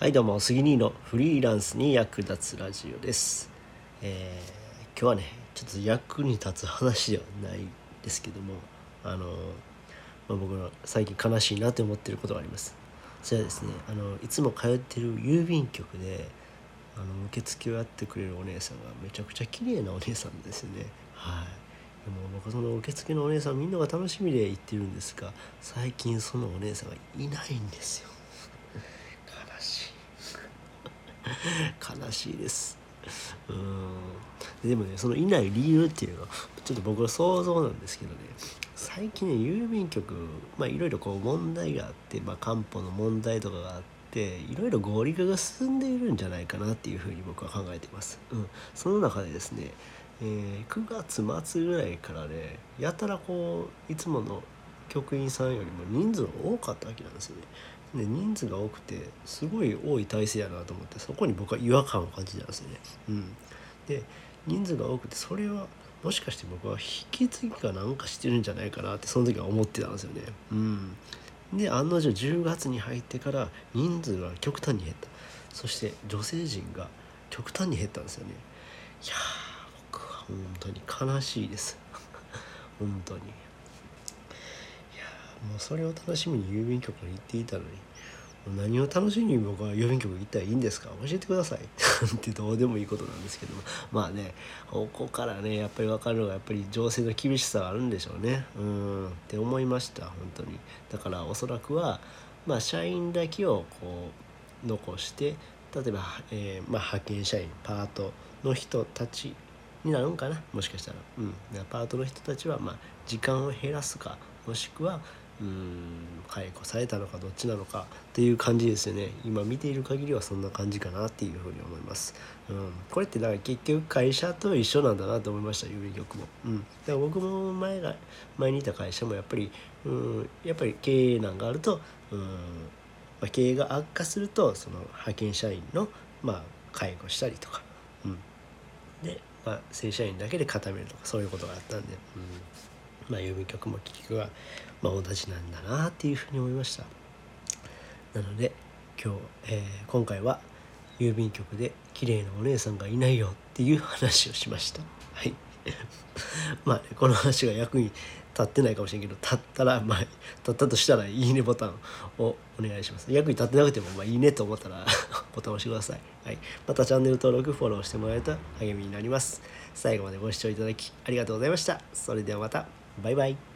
はいどうも杉兄のフリーランスに役立つラジオです、えー今日はねちょっと役に立つ話ではないですけどもあの、まあ、僕の最近悲しいなって思ってることがあります。それはですねあのいつも通ってる郵便局であの受付をやってくれるお姉さんがめちゃくちゃ綺麗なお姉さんですよね。はい。でも僕その受付のお姉さんみんなが楽しみで行ってるんですが最近そのお姉さんがいないんですよ悲しい悲しいです。うん。でもねそのいない理由っていうのはちょっと僕の想像なんですけどね。最近ね郵便局まあいろいろこう問題があって、まあ、漢方の問題とかがあっていろいろ合理化が進んでいるんじゃないかなっていうふうに僕は考えています、うん、その中でですね、えー9月末ぐらいからねやたらこういつもの局員さんよりも人数が多かったわけなんですよね。で人数が多くてすごい多い体制やなと思ってそこに僕は違和感を感じたんですよね。うん、で人数が多くてそれはもしかして僕は引き継ぎかなんかしてるんじゃないかなってその時は思ってたんですよね。うん、で案の定10月に入ってから人数が極端に減ったそして女性陣が極端に減ったんですよね。いや僕は本当に悲しいです。本当に。もうそれを楽しみに郵便局に行っていたのに何を楽しみに僕は郵便局行ったらいいんですか？教えてください。ってどうでもいいことなんですけど。もまあねここからねやっぱり分かるのがやっぱり情勢の厳しさがあるんでしょうね。うん。って思いました本当に。だからおそらくはまあ社員だけをこう残して例えば、えーまあ、派遣社員パートの人たちになるんかな？もしかしたら、うん、パートの人たちはまあ時間を減らすかもしくはうん解雇されたのかどっちなのかっていう感じですよね。今見ている限りはそんな感じかなっていうふうに思います、うん、これってだから結局会社と一緒なんだなと思いました郵便局も、うん、だから僕も前が前にいた会社もやっぱり、うん、やっぱり経営難があると、うんまあ、経営が悪化するとその派遣社員の、まあ、介護したりとか、うん、で、まあ、正社員だけで固めるとかそういうことがあったんで、うん。まあ、郵便局も結局は、まあ、同じなんだなっていうふうに思いました。なので今日、えー今回は郵便局で綺麗なお姉さんがいないよっていう話をしました。はい。まあ、ね、この話が役に立ってないかもしれんけど立ったらまあ立ったとしたらいいねボタンをお願いします。役に立ってなくてもまあいいねと思ったら ボタンを押してください、はい、またチャンネル登録フォローしてもらえると励みになります。最後までご視聴いただきありがとうございました。それではまた。バイバイ。